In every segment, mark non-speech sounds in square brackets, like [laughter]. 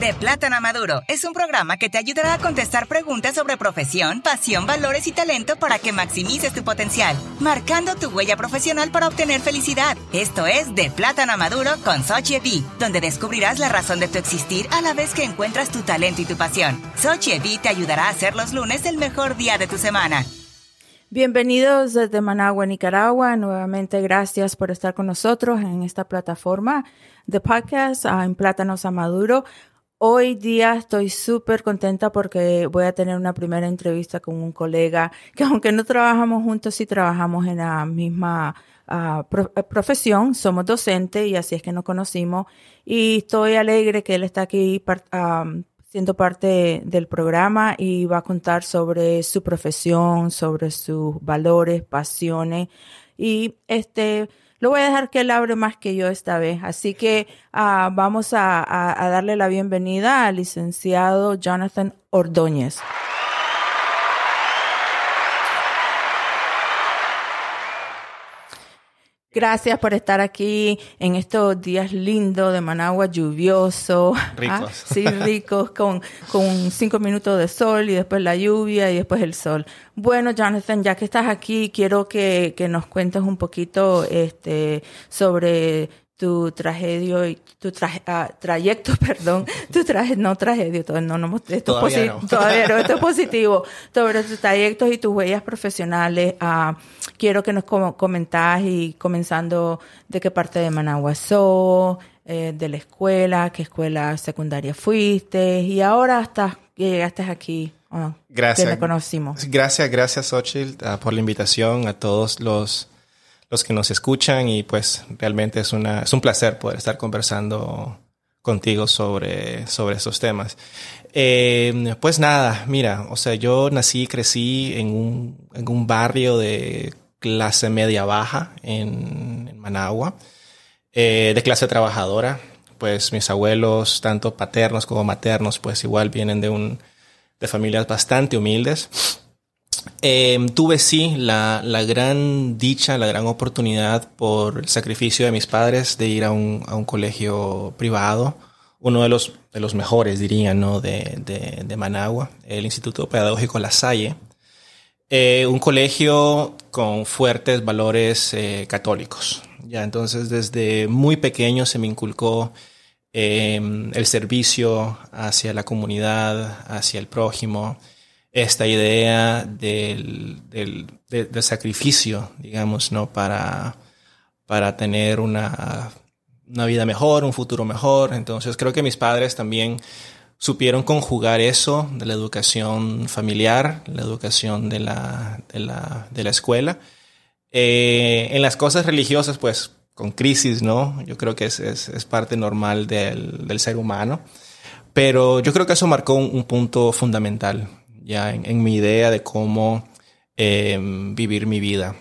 De Plátano a Maduro es un programa que te ayudará a contestar preguntas sobre profesión, pasión, valores y talento para que maximices tu potencial, marcando tu huella profesional para obtener felicidad. Esto es De Plátano a Maduro con Sochi donde descubrirás la razón de tu existir a la vez que encuentras tu talento y tu pasión. Sochi te ayudará a hacer los lunes el mejor día de tu semana. Bienvenidos desde Managua, Nicaragua. Nuevamente, gracias por estar con nosotros en esta plataforma de podcast ah, en Plátanos a Maduro. Hoy día estoy súper contenta porque voy a tener una primera entrevista con un colega que aunque no trabajamos juntos, sí trabajamos en la misma ah, eh, profesión, somos docentes y así es que nos conocimos. Y estoy alegre que él está aquí siendo parte del programa y va a contar sobre su profesión, sobre sus valores, pasiones. Y este lo voy a dejar que él abre más que yo esta vez. Así que uh, vamos a darle la bienvenida al licenciado Jonathan Ordóñez. Gracias por estar aquí en estos días lindos de Managua, lluvioso. Ricos. ¿ah? Sí, ricos, con, con cinco minutos de sol y después la lluvia y después el sol. Bueno, Jonathan, ya que estás aquí, quiero que, que nos cuentes un poquito este, sobre tu tragedia y tu traje, ah, trayecto, [laughs] perdón, tu traje, no tragedia, no, no, esto todavía, es no. [laughs] todavía no, esto es [laughs] positivo, sobre tus trayectos y tus huellas profesionales. Uh, quiero que nos com comentas y comenzando de qué parte de Managua sos, eh, de la escuela, qué escuela secundaria fuiste y ahora hasta que llegaste aquí. Uh, gracias. Que conocimos. Gracias, gracias, Xochitl, uh, por la invitación a todos los los que nos escuchan y pues realmente es, una, es un placer poder estar conversando contigo sobre, sobre estos temas. Eh, pues nada, mira, o sea, yo nací y crecí en un, en un barrio de clase media baja en, en Managua, eh, de clase trabajadora. Pues mis abuelos, tanto paternos como maternos, pues igual vienen de un, de familias bastante humildes. Eh, tuve sí la, la, gran dicha, la gran oportunidad por el sacrificio de mis padres de ir a un, a un colegio privado, uno de los, de los mejores, diría, ¿no? de, de, de Managua, el Instituto Pedagógico La Salle. Eh, un colegio con fuertes valores eh, católicos. Ya, entonces desde muy pequeño se me inculcó eh, el servicio hacia la comunidad, hacia el prójimo, esta idea del, del, del, sacrificio, digamos, ¿no? Para, para tener una, una vida mejor, un futuro mejor. Entonces creo que mis padres también supieron conjugar eso de la educación familiar, la educación de la, de la, de la escuela. Eh, en las cosas religiosas, pues con crisis, ¿no? Yo creo que es, es, parte normal del, del, ser humano. Pero yo creo que eso marcó un punto fundamental ya en, en mi idea de cómo eh, vivir mi vida.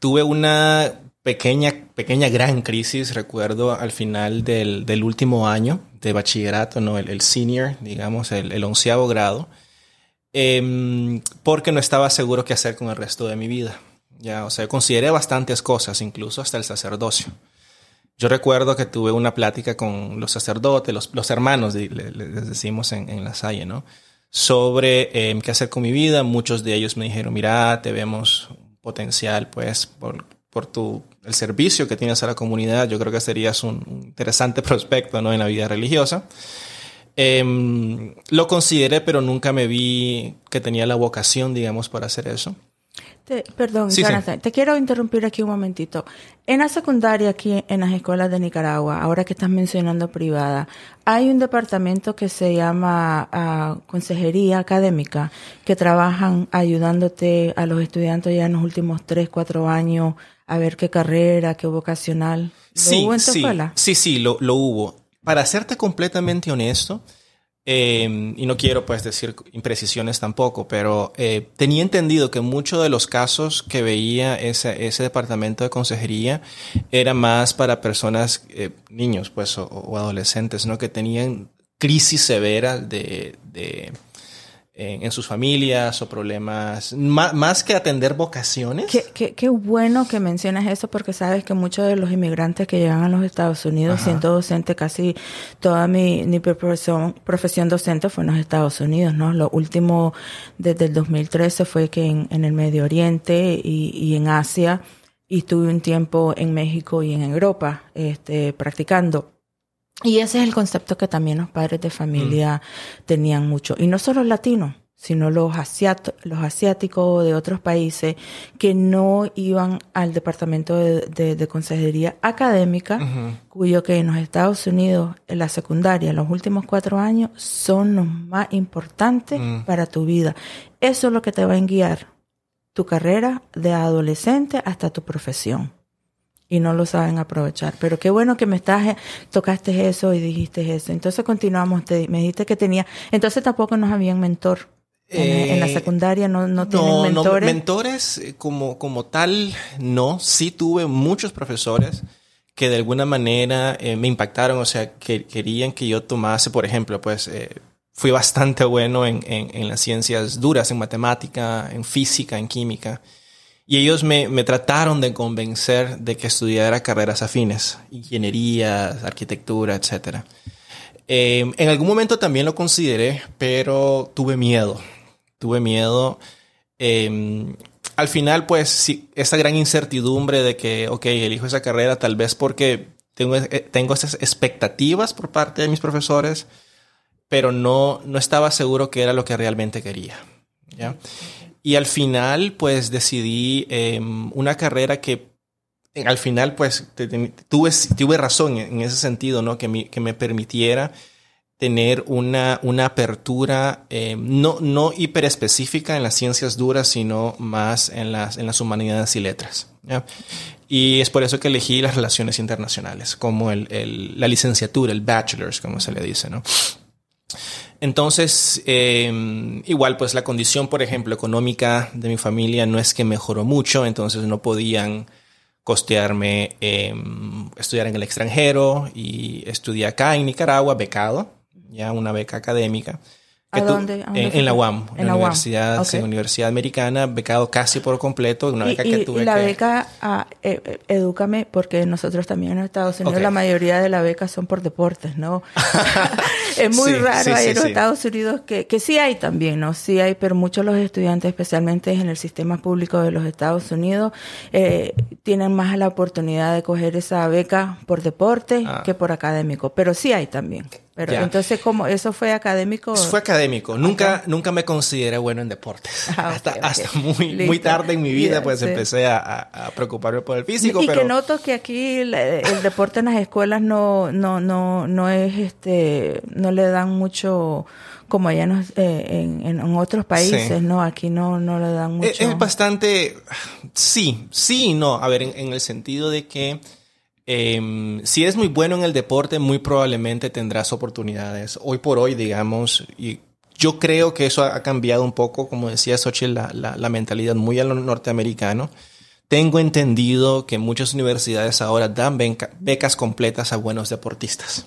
Tuve una pequeña, pequeña gran crisis, recuerdo, al final del, del último año de bachillerato, ¿no? El, el senior, digamos, el, el, onceavo grado, eh, porque no estaba seguro qué hacer con el resto de mi vida. Ya, o sea, consideré bastantes cosas, incluso hasta el sacerdocio. Yo recuerdo que tuve una plática con los sacerdotes, los, los hermanos, les, decimos en, en la Salle, ¿no? Sobre eh, qué hacer con mi vida. Muchos de ellos me dijeron, mira, te vemos potencial, pues, por, por tu, el servicio que tienes a la comunidad. Yo creo que serías un interesante [laughs] prospecto, ¿no? En la vida religiosa. Eh, lo consideré, pero nunca me vi que tenía la vocación, digamos, para hacer eso. Te, perdón, sí, Jonathan, sí. te quiero interrumpir aquí un momentito. En la secundaria aquí en las escuelas de Nicaragua, ahora que estás mencionando privada, hay un departamento que se llama uh, Consejería Académica que trabajan ayudándote a los estudiantes ya en los últimos tres, cuatro años a ver qué carrera, qué vocacional. ¿Lo sí, hubo en tu sí, escuela? Sí, sí, lo, lo hubo. Para serte completamente honesto, eh, y no quiero pues decir imprecisiones tampoco, pero eh, tenía entendido que muchos de los casos que veía ese, ese departamento de consejería era más para personas, eh, niños pues o, adolescentes, ¿no? Que tenían crisis severas de en, sus familias o problemas, más, que atender vocaciones. Qué, qué, bueno que mencionas eso porque sabes que muchos de los inmigrantes que llegan a los Estados Unidos, siendo docente, casi toda mi, mi profesión, profesión, docente fue en los Estados Unidos, ¿no? Lo último desde el 2013 fue que en, en el Medio Oriente y, y en Asia, y estuve un tiempo en México y en Europa este, practicando. Y ese es el concepto que también los padres de familia mm. tenían mucho. Y no solo los latinos, sino los, los asiáticos de otros países que no iban al departamento de, consejería académica, cuyo que en los Estados Unidos, en la secundaria, los últimos cuatro años, son los más importantes mm. para tu vida. Eso es lo que te va a guiar tu carrera de adolescente hasta tu profesión y no lo saben aprovechar. Pero qué bueno que me estás, eh, tocaste eso y dijiste eso. Entonces continuamos, te, me dijiste que tenía, entonces tampoco nos habían mentor. En, la eh, secundaria no, no tienen mentores. No, mentores eh, como, como tal, no. Sí tuve muchos profesores que de alguna manera me impactaron, o sea, que querían que yo tomase, por ejemplo, pues fui bastante bueno en, en, en, las ciencias duras, en matemática, en física, en química. Y ellos me, me, trataron de convencer de que estudiara carreras afines, ingeniería, arquitectura, etc. Eh, en algún momento también lo consideré, pero tuve miedo. Tuve miedo. Eh, al final, pues, sí, esa gran incertidumbre de que, ok, elijo esa carrera tal vez porque tengo, eh, tengo esas expectativas por parte de mis profesores, pero no, no estaba seguro que era lo que realmente quería. ¿ya? Y al final, pues decidí em, una carrera que al final, pues tuve, tuve razón en ese sentido, ¿no? Que, que me permitiera tener una, una apertura em, no, no hiper específica en las ciencias duras, sino más en las, en las humanidades y letras. Y es por eso que elegí las relaciones internacionales como el, el, la licenciatura, el bachelor's, como se le dice, ¿no? Entonces, em, igual pues la condición, por ejemplo, económica de mi familia no es que mejoró mucho, entonces no podían costearme em, estudiar en el extranjero y estudié acá en Nicaragua, becado, ya una beca académica. ¿A dónde? en, la UAM, en la Universidad, Universidad Americana, becado casi por completo, una beca que tuve. Y la beca, ah, eh, eh, edúcame, porque nosotros también en Estados Unidos la mayoría de las becas son por deportes, ¿no? [laughs] es muy raro ahí en los Estados Unidos que, que sí hay también, ¿no? Sí hay, pero muchos de los estudiantes, especialmente en el sistema público de los Estados Unidos, eh, tienen más la oportunidad de coger esa beca por deporte ah. que por académico, pero sí hay también. Pero entonces, ¿cómo? ¿Eso fue académico? Fue académico. Nunca, nunca me consideré bueno en deportes. [laughs] Ah, hasta, hasta muy, muy tarde en mi vida, pues empecé a, a, preocuparme por el físico. Y que noto que aquí el, deporte en las escuelas no, no, no, no es este, no le dan mucho como allá eh, en, en, otros países, ¿no? Aquí no, no le dan mucho. Es, bastante, sí, sí y no. A ver, en el sentido de que Em, si eres muy bueno en el deporte, muy probablemente tendrás oportunidades. Hoy por hoy, digamos, y yo creo que eso ha cambiado un poco, como decía Xochitl, la, mentalidad muy a lo norteamericano. Tengo entendido que muchas universidades ahora dan becas completas a buenos deportistas.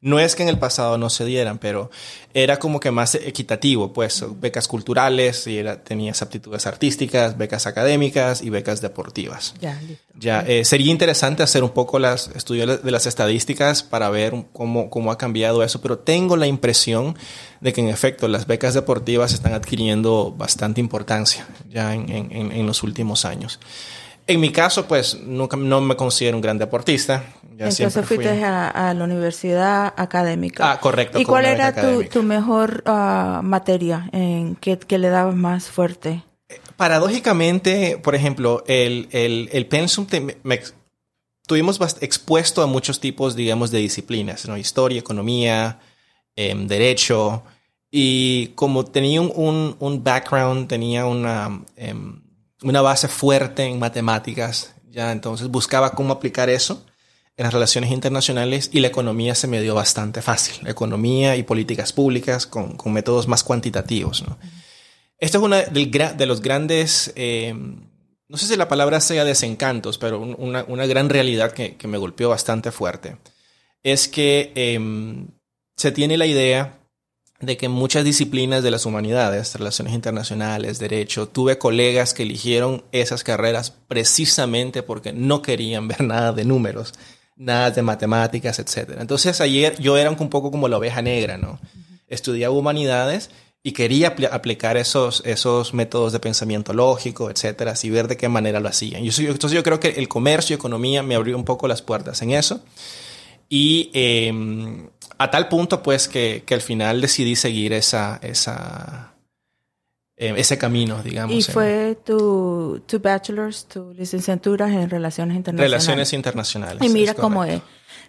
No es que en el pasado no se dieran, pero era como que más equitativo, pues becas culturales, y era, tenías aptitudes artísticas, becas académicas y becas deportivas. Ya, ya eh, sería interesante hacer un poco las estudios de las estadísticas para ver cómo, cómo ha cambiado eso, pero tengo la impresión de que en efecto las becas deportivas están adquiriendo bastante importancia ya en, en, en los últimos años. En mi caso, pues nunca no me considero un gran deportista. Entonces fuiste a, la universidad académica. Ah, correcto. ¿Y cuál era tu, mejor ah, materia en que, le dabas más fuerte? Paradójicamente, por ejemplo, el, el, el pensum me, tuvimos expuesto a muchos tipos, digamos, de disciplinas, ¿no? Historia, economía, em, derecho. Y como tenía un, un, background, tenía una... Em, una base fuerte en matemáticas, ya entonces buscaba cómo aplicar eso en las relaciones internacionales y la economía se me dio bastante fácil, economía y políticas públicas con, con métodos más cuantitativos. ¿no? Esto es una de los grandes, eh, no sé si la palabra sea desencantos, pero una, una gran realidad que, que, me golpeó bastante fuerte, es que eh, se tiene la idea de que muchas disciplinas de las humanidades, relaciones internacionales, derecho, tuve colegas que eligieron esas carreras precisamente porque no querían ver [laughs] nada de números, nada de matemáticas, etc. Entonces ayer yo era un poco como la oveja negra, ¿no? Estudiaba humanidades y quería aplicar esos, esos métodos de pensamiento lógico, etcétera, y ver de qué manera lo hacían. Yo, entonces yo creo que el comercio, economía me abrió un poco las puertas en eso. Y eh, a tal punto, pues, que, que, al final decidí seguir esa, esa, eh, ese camino, digamos. ¿Y fue tu, tu bachelor's, tu licenciatura en Relaciones Internacionales? Relaciones Internacionales. Y mira cómo es.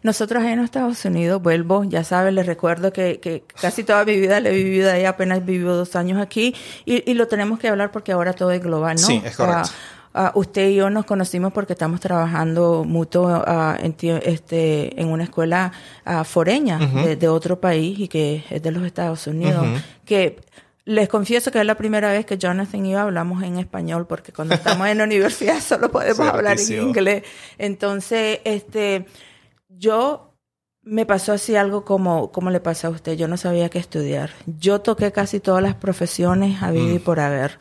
Nosotros en Estados Unidos, vuelvo, ya sabes, les recuerdo que, que, casi toda mi vida la he vivido ahí, apenas vivido dos años aquí, y, y, lo tenemos que hablar porque ahora todo es global, ¿no? Sí, es correcto. Uh, usted y yo nos conocimos porque estamos trabajando mutuo uh, en, este, en una escuela uh, foreña -huh. de, de, otro país y que es de los Estados Unidos. -huh. Que les confieso que es la primera vez que Jonathan y yo hablamos en español porque cuando [laughs] estamos en la universidad solo podemos hablar en inglés. Entonces, este, yo me pasó así algo como, como le pasa a usted. Yo no sabía qué estudiar. Yo toqué casi todas las profesiones a vivir mm. por haber.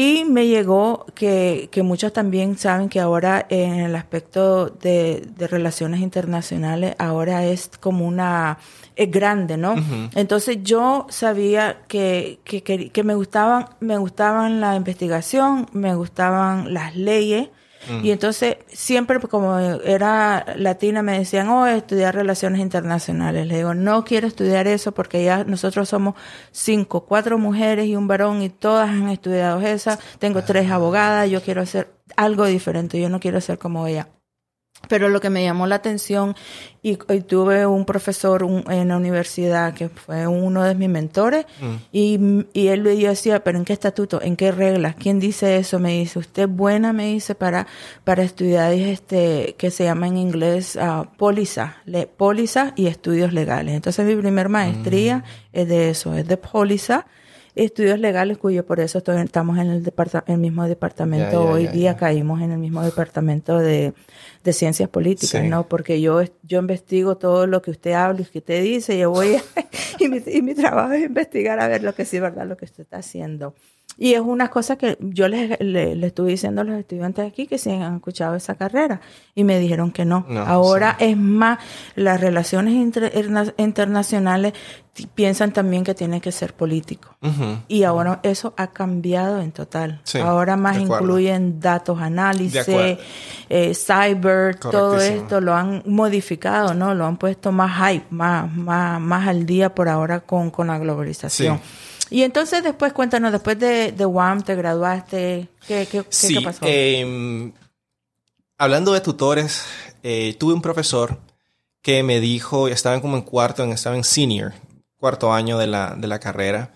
Y me llegó que, que muchos también saben que ahora en el aspecto de, de relaciones internacionales, ahora es como una, es grande, ¿no? Uh -huh. Entonces yo sabía que, que, que, que, me gustaban, me gustaban la investigación, me gustaban las leyes, Mm. Y entonces, siempre como era latina, me decían, oh, estudiar relaciones internacionales. Le digo, no quiero estudiar eso porque ya nosotros somos cinco, cuatro mujeres y un varón y todas han estudiado esa. Tengo tres abogadas, yo quiero hacer algo diferente, yo no quiero ser como ella. Pero lo que me llamó la atención, y, y tuve un profesor un, en la universidad que fue uno de mis mentores, mm. y, y él yo decía, pero ¿en qué estatuto? ¿En qué reglas? ¿Quién dice eso? Me dice, usted es buena, me dice, para, para estudiar este, que se llama en inglés uh, póliza, le, póliza y estudios legales. Entonces mi primer maestría mm. es de eso, es de póliza estudios legales cuyo por eso estoy, estamos en el, departa, el mismo departamento. Yeah, yeah, Hoy yeah, día caímos en el mismo departamento de, de ciencias políticas, sí. ¿no? Porque yo, yo investigo todo lo que usted habla y que usted dice, yo voy a, [laughs] y, mi, y mi trabajo es investigar a ver lo que sí es verdad, lo que usted está haciendo. Y es una cosa que yo les, les, les, estuve diciendo a los estudiantes aquí que si han escuchado esa carrera y me dijeron que no. no Ahora sí. es más, las relaciones inter, internacionales piensan también que tiene que ser político. Uh -huh. Y ahora eso ha cambiado en total. Sí, ahora más incluyen datos, análisis, eh, cyber, todo esto lo han modificado, ¿no? Lo han puesto más hype, más, más, más al día por ahora con, con la globalización. Sí. Y entonces después, cuéntanos, después de, de UAM te graduaste, ¿qué, qué, sí, qué pasó? Eh, hablando de tutores, eh, tuve un profesor que me dijo, estaba como en cuarto, estaba en senior, cuarto año de la, de la carrera,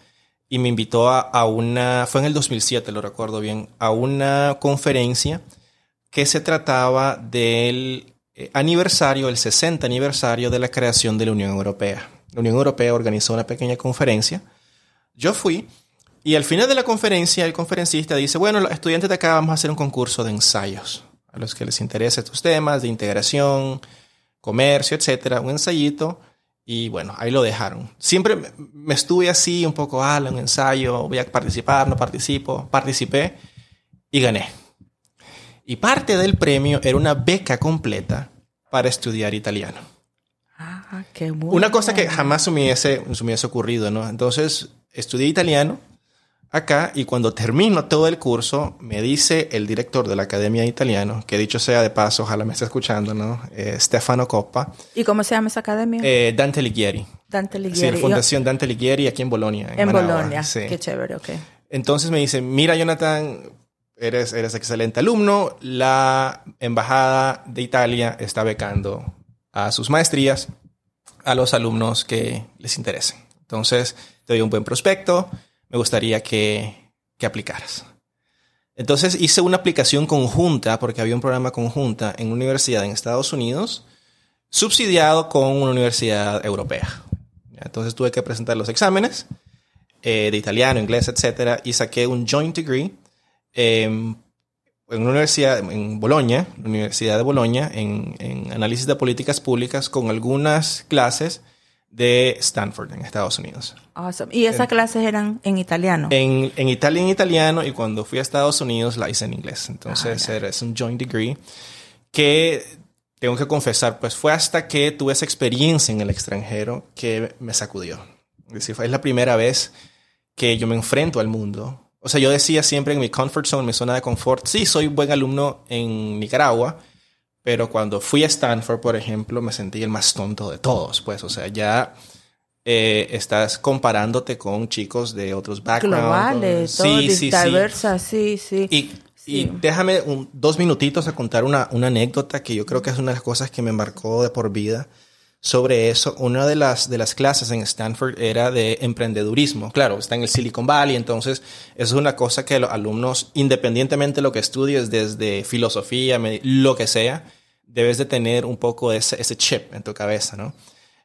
y me invitó a, a una, fue en el 2007, lo recuerdo bien, a una conferencia que se trataba del eh, aniversario, el 60 aniversario de la creación de la Unión Europea. La Unión Europea organizó una pequeña conferencia yo fui y al final de la conferencia el conferencista dice, bueno, los estudiantes de acá vamos a hacer un concurso de ensayos a los que les interesa estos temas de integración, comercio, etcétera, un ensayito y bueno, ahí lo dejaron. Siempre me estuve así un poco, ah, un ensayo, voy a participar, no participo, participé y gané. Y parte del premio era una beca completa para estudiar italiano. Ah, qué bueno. Una cosa que jamás me hubiese, me hubiese ocurrido, ¿no? Entonces, estudié italiano acá y cuando termino todo el curso me dice el director de la Academia de Italiano, que dicho sea de paso, ojalá me esté escuchando, ¿no? Eh, Stefano Coppa. ¿Y cómo se llama esa academia? Eh, Dante Alighieri. Dante Alighieri. Sí, la Fundación Dante Alighieri aquí en Bolonia. En, en Bolonia, sí. qué chévere, ok. Entonces me dice, mira Jonathan, eres, eres excelente alumno, la Embajada de Italia está becando a sus maestrías a los alumnos que les interesen. Entonces, te doy un buen prospecto, me gustaría que, que aplicaras. Entonces hice una aplicación conjunta, porque había un programa conjunta en una universidad en Estados Unidos, subsidiado con una universidad europea. Entonces tuve que presentar los exámenes eh, de italiano, inglés, etcétera, y saqué un joint degree eh, en una universidad en Bolonia, Universidad de Bolonia, en análisis de políticas públicas, con algunas clases de Stanford en Estados Unidos. Awesome. ¿Y esas clases eran en italiano? En, en Italia en italiano y cuando fui a Estados Unidos la hice en inglés. Entonces era, es un joint degree que tengo que confesar, pues fue hasta que tuve esa experiencia en el extranjero que me sacudió. Es decir, fue la primera vez que yo me enfrento al mundo. O sea, yo decía siempre en mi comfort zone, mi zona de confort, sí, soy buen alumno en Nicaragua, pero cuando fui a Stanford, por ejemplo, me sentí el más tonto de todos, pues, o sea, ya eh, estás comparándote con chicos de otros backgrounds. Globales, sí, sí, diversas, sí, sí. Y, y déjame un, dos minutitos a contar una, una anécdota que yo creo que es una de las cosas que me marcó de por vida sobre eso. Una de las, de las clases en Stanford era de emprendedurismo. Claro, está en el Silicon Valley, entonces eso es una cosa que los alumnos, independientemente de lo que estudies, desde filosofía, lo que sea, debes de tener un poco ese, ese chip en tu cabeza, ¿no?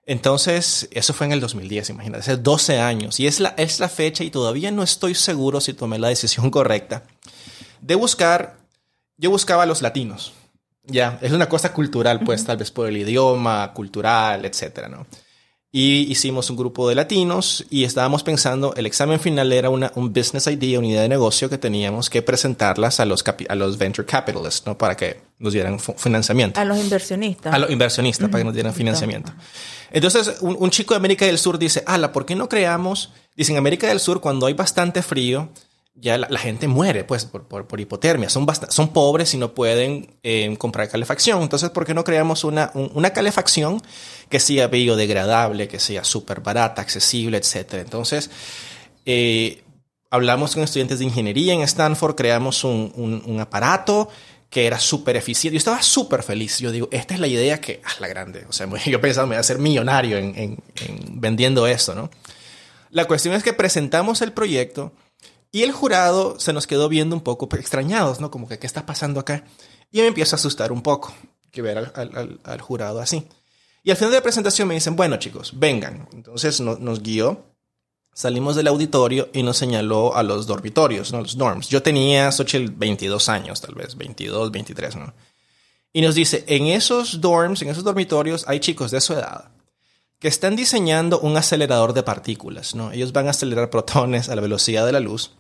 Entonces, eso fue en el 2010, imagínate, hace 12 años. Y es la, es la fecha y todavía no estoy seguro si tomé la decisión [laughs] correcta de buscar, yo buscaba a los latinos. Ya, es una cosa cultural, pues, tal vez por el idioma, cultural, etcétera, ¿no? Y hicimos un grupo de latinos y estábamos pensando, el examen final era una, un business idea, una idea de negocio que teníamos que presentarlas a los, a los venture capitalists, ¿no? Para que nos dieran financiamiento. A los inversionistas. A los inversionistas, para que nos dieran financiamiento. Entonces, un, un, chico de América del Sur dice, ala, ¿por qué no creamos? Dice, en América del Sur, cuando hay bastante frío, ya la, gente muere pues por, por, hipotermia. Son, son pobres y no pueden eh, comprar calefacción. Entonces, ¿por qué no creamos una, una calefacción que sea biodegradable, que sea súper barata, accesible, etcétera? Entonces, eh, hablamos con estudiantes de ingeniería en Stanford, creamos un, un, aparato que era súper eficiente. Yo estaba súper feliz. Yo digo, esta es la idea que, ah, la grande. O sea, [laughs] yo pensaba, me voy a hacer millonario en, en, en vendiendo esto, ¿no? La cuestión es que presentamos el proyecto y el jurado se nos quedó viendo un poco extrañados, ¿no? Como que, ¿qué está pasando acá? Y me empiezo a asustar un poco que ver al, jurado así. Y al final de la presentación me dicen, bueno chicos, vengan. Entonces nos guió, salimos del auditorio y nos señaló a los dormitorios, ¿no? Los dorms. Yo tenía, Xochitl, 22 años, tal vez, 22, 23, ¿no? Y nos dice, en esos dorms, en esos dormitorios, hay chicos de su edad que están diseñando un acelerador de partículas, ¿no? Ellos van a acelerar protones a la velocidad de la luz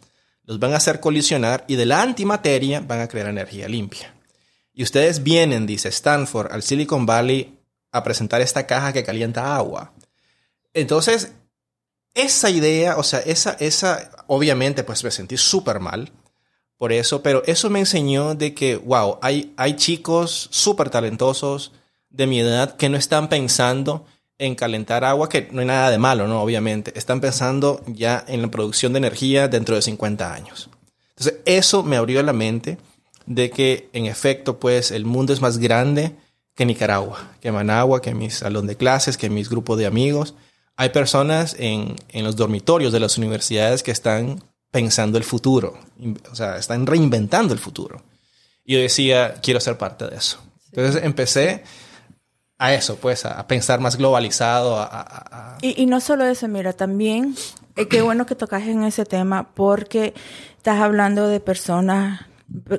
los van a hacer colisionar y de la antimateria van a crear energía limpia. Y ustedes vienen, dice Stanford, al Silicon Valley a presentar esta caja que calienta agua. Entonces, esa idea, o sea, esa, esa, obviamente, pues me sentí súper mal por eso, pero eso me enseñó de que, wow, hay, hay chicos súper talentosos de mi edad que no están pensando en calentar agua, que no hay nada de malo, ¿no? Obviamente. Están pensando ya en la producción de energía dentro de 50 años. Entonces, eso me abrió la mente de que, en efecto, pues, el mundo es más grande que Nicaragua, que Managua, que mi salón de clases, que mis grupos de amigos. Hay personas en, en los dormitorios de las universidades que están pensando el futuro, o sea, están reinventando el futuro. Y yo decía, quiero ser parte de eso. Entonces empecé a eso, pues, a, pensar más globalizado. A, Y, no solo eso, mira, también, eh, qué bueno que tocas en ese tema, porque estás hablando de personas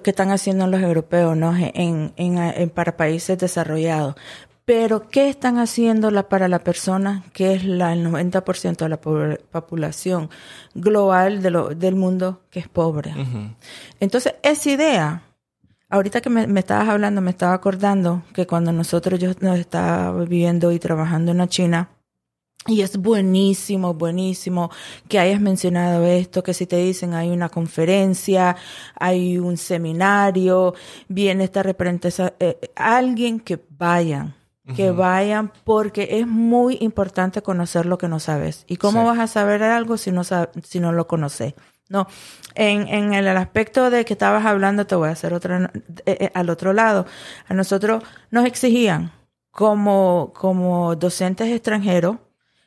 que están haciendo los europeos, ¿no? En, en, para países desarrollados. Pero, ¿qué están haciendo la, para la persona que es la, el 90% de la población global de lo, del mundo que es pobre? Entonces, esa idea Ahorita que me, estabas hablando, me estaba acordando que cuando nosotros yo nos estaba viviendo y trabajando en la China, y es buenísimo, buenísimo que hayas mencionado esto, que si te dicen hay una conferencia, hay un seminario, viene esta representación, eh, alguien que vayan, que vayan porque es muy importante conocer lo que no sabes. ¿Y cómo vas a saber algo si no, si no lo conoces? No, en, en el aspecto de que estabas hablando, te voy a hacer otra, eh, eh, al otro lado. A nosotros nos exigían como, como docentes extranjeros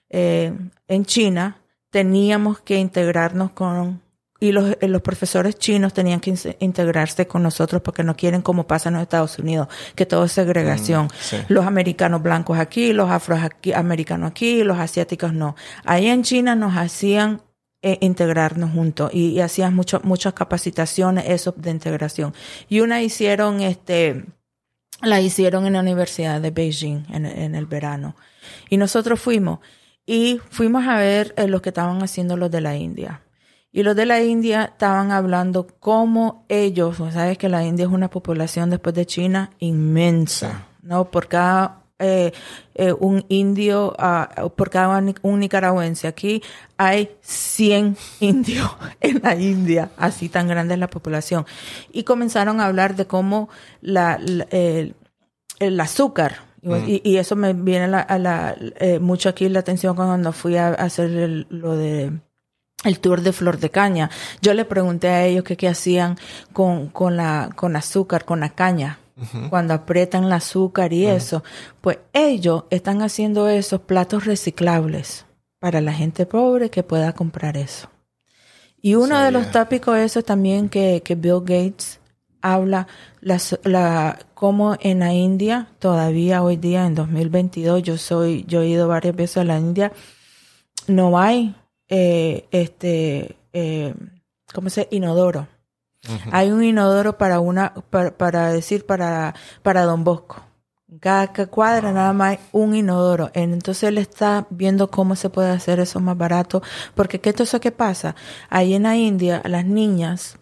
eh, en China, teníamos que integrarnos con, y los, los profesores chinos tenían que integrarse con nosotros porque no quieren como pasa en los Estados Unidos, que todo es segregación. Mm, los americanos blancos aquí, los afroamericanos aquí, los asiáticos no. Ahí en China nos hacían e integrarnos juntos y, hacían mucho, muchas capacitaciones eso de integración y una hicieron este la hicieron en la universidad de Beijing en, en el verano y nosotros fuimos Y fuimos a ver eh, lo que estaban haciendo los de la India. Y los de la India estaban hablando cómo ellos, sabes que la India es una población después de China inmensa, ¿no? Por cada eh, eh, un indio, uh, por cada un nicaragüense. Aquí hay 100 [laughs] indios en la India, así tan grande es la población. Y comenzaron a hablar de cómo la, el, el, azúcar, y, y, eso me viene a la, eh, mucho aquí la atención cuando fui a, hacer lo de el tour de flor de caña. Yo le pregunté a ellos que qué hacían con, con la, con azúcar, con la caña. Cuando aprietan el azúcar y eso, pues ellos están haciendo esos platos reciclables para la gente pobre que pueda comprar eso. Y uno de los tópicos eso también que, que Bill Gates habla la, la, como en la India, todavía hoy día en 2022, yo soy, yo he ido varias veces a la India, no hay eh, este, eh, ¿cómo se? Inodoro. Hay un inodoro para una, para, decir, para, para Don Bosco. Cada, cuadra nada más hay un inodoro. Entonces él está viendo cómo se puede hacer eso más barato. Porque ¿qué es eso que pasa? Ahí en la India, las niñas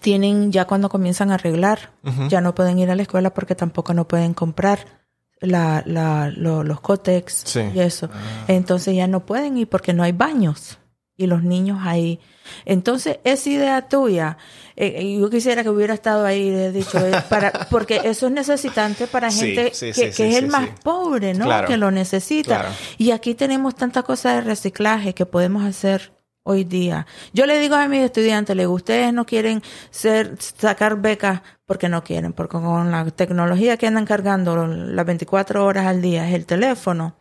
tienen, ya cuando comienzan a arreglar, ya no pueden ir a la escuela porque tampoco no pueden comprar la, la, los cótex y eso. Ah. Entonces ya no pueden ir porque no hay baños y los niños ahí. Entonces, esa idea tuya, eh, eh, yo quisiera que hubiera estado ahí, he dicho, eh, [laughs] para, porque eso es necesitante para gente que, es el más pobre, ¿no? Que lo necesita. Y aquí tenemos tantas cosas de reciclaje que podemos hacer hoy día. Yo le digo a mis estudiantes, le ustedes no quieren ser, sacar becas porque no quieren, porque con la tecnología que andan cargando las 24 horas al día es el teléfono,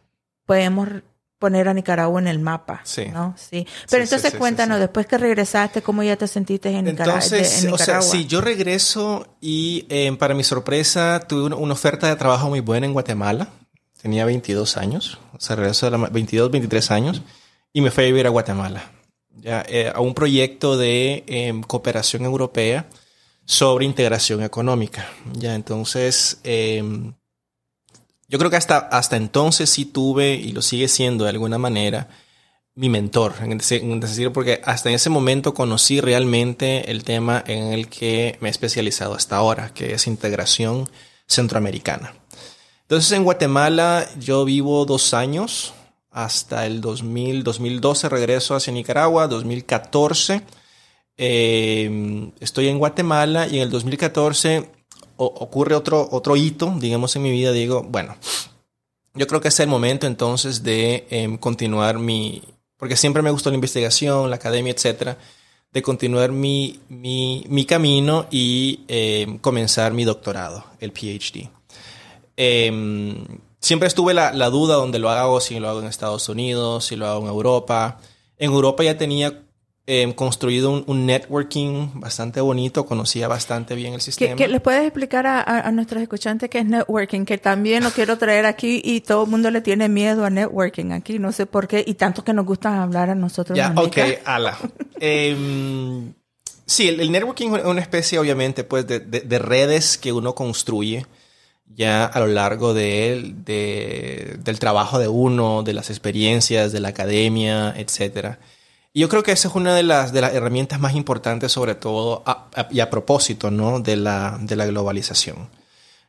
podemos poner a Nicaragua en el mapa, sí. ¿no? Sí. Pero entonces cuéntanos, después que regresaste, ¿cómo ya te sentiste en, Nicaragua? Entonces, o sea, sí, yo regreso y eh, para mi sorpresa tuve una, una, oferta de trabajo muy buena en Guatemala. Tenía 22 años, o sea, regreso de la, 22, 23 años y me fui a vivir a Guatemala ya, eh, a un proyecto de em, cooperación europea sobre integración económica. Ya, entonces, em, yo creo que hasta, hasta entonces sí tuve y lo sigue siendo de alguna manera mi mentor, en decir, porque hasta en ese momento conocí realmente el tema en el que me he especializado hasta ahora, que es integración centroamericana. Entonces en Guatemala yo vivo dos años, hasta el 2000, 2012 regreso hacia Nicaragua, 2014 em, estoy en Guatemala y en el 2014 ocurre otro, otro hito, digamos, en mi vida. Digo, bueno, yo creo que es el momento entonces de em, continuar mi, porque siempre me gustó la investigación, la academia, etcétera, de continuar mi, mi, mi camino y em, comenzar mi doctorado, el PhD siempre estuve la, la, duda donde lo hago, si lo hago en Estados Unidos, si lo hago en Europa. En Europa ya tenía eh, construido un, networking bastante bonito, conocía bastante bien el sistema. ¿Qué, les puedes explicar a, a, nuestros escuchantes qué es networking? Que también lo quiero traer aquí y todo el mundo le tiene miedo a networking aquí, no sé por qué, y tanto que nos gusta hablar a nosotros. Ya, ok, ala. [laughs] eh, sí, el, networking es una especie, obviamente, pues, de, de, de redes que uno construye ya a lo largo de, de, del trabajo de uno, de las experiencias, de la academia, etc. Y yo creo que esa es una de las, de las herramientas más importantes, sobre todo y a propósito ¿no? de, la, de la globalización.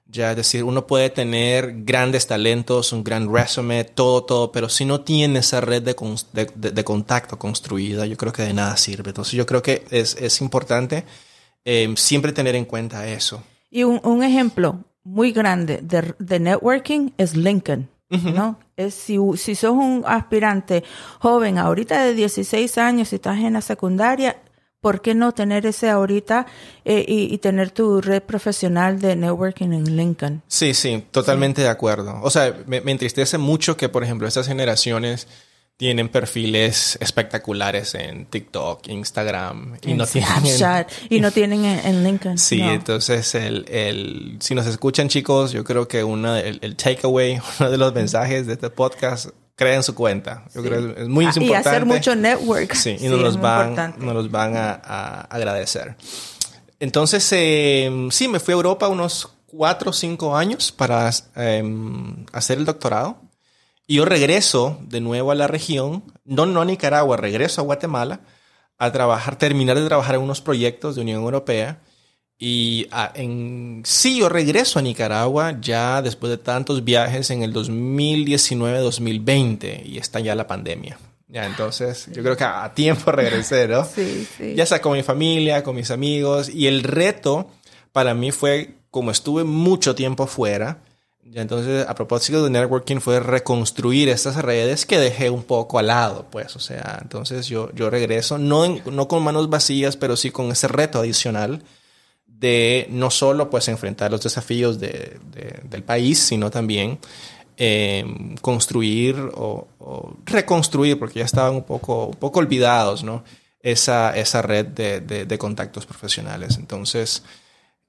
Ya es decir, uno puede tener grandes talentos, un gran resumen, todo, todo, pero si no tiene esa red de, de, de contacto construida, yo creo que de nada sirve. Entonces yo creo que es, es importante eh, siempre tener en cuenta eso. Y un, un ejemplo, muy grande de, de networking es LinkedIn. ¿no? Si, si sos un aspirante joven, ahorita de 16 años, si estás en la secundaria, ¿por qué no tener ese ahorita eh, y, tener tu red profesional de networking en LinkedIn? Sí, sí, totalmente de acuerdo. O sea, me, me, entristece mucho que, por ejemplo, estas generaciones tienen perfiles espectaculares en TikTok, Instagram y no tienen en, y no tienen en, LinkedIn. Sí, entonces el, el, si nos escuchan chicos, yo creo que una el, el takeaway, [laughs] uno de los mensajes de este podcast creen su cuenta. Yo creo que es muy importante. Ah, y hacer mucho network. Sí, y nos, los van, nos los van a, a agradecer. Entonces, eh, sí, me fui a Europa unos cuatro o cinco años para eh, hacer el doctorado. Y yo regreso de nuevo a la región, no, no a Nicaragua, regreso a Guatemala a trabajar, terminar de trabajar en unos proyectos de Unión Europea. Y ah, en sí, yo regreso a Nicaragua ya después de tantos viajes en el 2019-2020 y está ya la pandemia. Ya, entonces yo creo que a tiempo regresé, ¿no? [laughs] Sí, sí. Ya está con mi familia, con mis amigos y el reto para mí fue, como estuve mucho tiempo fuera, ya entonces a propósito de networking fue reconstruir estas redes que dejé un poco al lado, pues, o sea, entonces yo, yo regreso, no, no con manos vacías, pero sí con ese reto adicional de no solo pues enfrentar los desafíos de, del país, sino también eh, construir o, reconstruir, porque ya estaban un poco, un poco olvidados, ¿no? Esa, esa red de, de contactos profesionales. Entonces,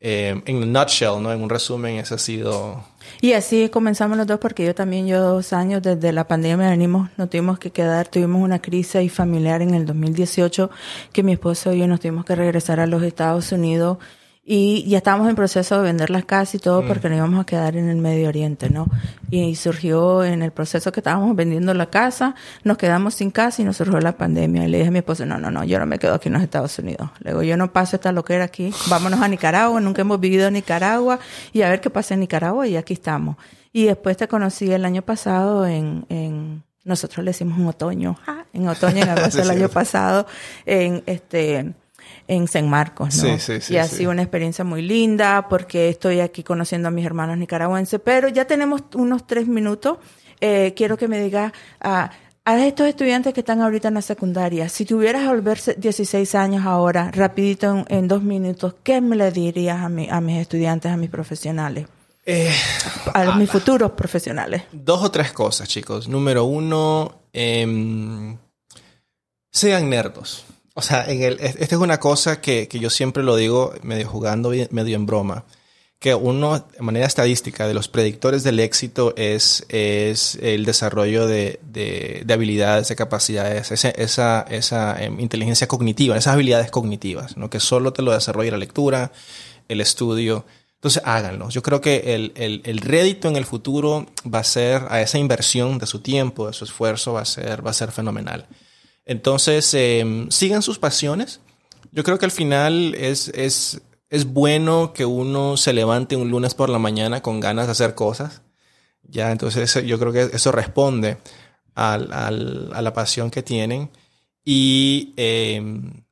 eh, en nutshell, ¿no? En un resumen, ese ha sido... Y así comenzamos los dos porque yo también, yo dos años desde la pandemia venimos, nos tuvimos que quedar, tuvimos una crisis familiar en el 2018 que mi esposo y yo nos tuvimos que regresar a los Estados Unidos y ya estábamos en proceso de vender las casas y todo mm. porque nos íbamos a quedar en el Medio Oriente, ¿no? Y surgió en el proceso que estábamos vendiendo la casa, nos quedamos sin casa y nos surgió la pandemia. Y le dije a mi esposo, no, no, no, yo no me quedo aquí en los Estados Unidos. Le digo, yo no paso esta loquera aquí, vámonos a Nicaragua, nunca hemos vivido en Nicaragua y a ver qué pasa en Nicaragua y aquí estamos. Y después te conocí el año pasado en, en nosotros le decimos un otoño, en otoño, en [laughs] agosto del año pasado, en este en San Marcos, ¿no? Sí, sí, sí. Y ha sido una experiencia muy linda porque estoy aquí conociendo a mis hermanos nicaragüenses, pero ya tenemos unos tres minutos. Eh, quiero que me digas a, a estos estudiantes que están ahorita en la secundaria, si tuvieras a volver 16 años ahora, rapidito en, dos minutos, ¿qué me le dirías a, mi, a mis estudiantes, a mis profesionales? Eh, a mis futuros profesionales. Dos o tres cosas, chicos. Número uno, eh, sean nerdos. O sea, en el, esta es una cosa que, que, yo siempre lo digo medio jugando, medio en broma, que uno, de manera estadística, de los predictores del éxito es, es el desarrollo de, de, de habilidades, de capacidades, esa, esa, esa em, inteligencia cognitiva, esas habilidades cognitivas, ¿no? que solo te lo desarrolla la lectura, el estudio. Entonces háganlo. Yo creo que el, el, el, rédito en el futuro va a ser a esa inversión de su tiempo, de su esfuerzo, va a ser, va a ser fenomenal. Entonces, eh, sigan sus pasiones. Yo creo que al final es, es, es bueno que uno se levante un lunes por la mañana con ganas de hacer cosas. Ya, entonces yo creo que eso responde al, al, a la pasión que tienen. Y eh,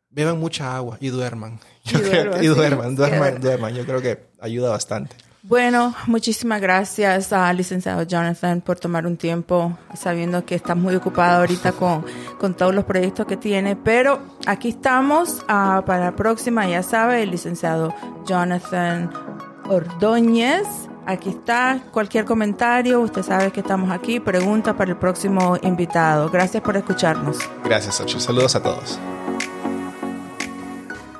beban mucha agua y duerman. [laughs] y, duerman, y duerman, duerman, duerman. Yo creo que ayuda bastante. Bueno, muchísimas gracias al licenciado Jonathan por tomar un tiempo, sabiendo que está muy ocupado ahorita con, con todos los proyectos que tiene, pero aquí estamos uh, para la próxima, ya sabe, el licenciado Jonathan Ordóñez. Aquí está, cualquier comentario, usted sabe que estamos aquí, pregunta para el próximo invitado. Gracias por escucharnos. Gracias, Ocho. Saludos a todos.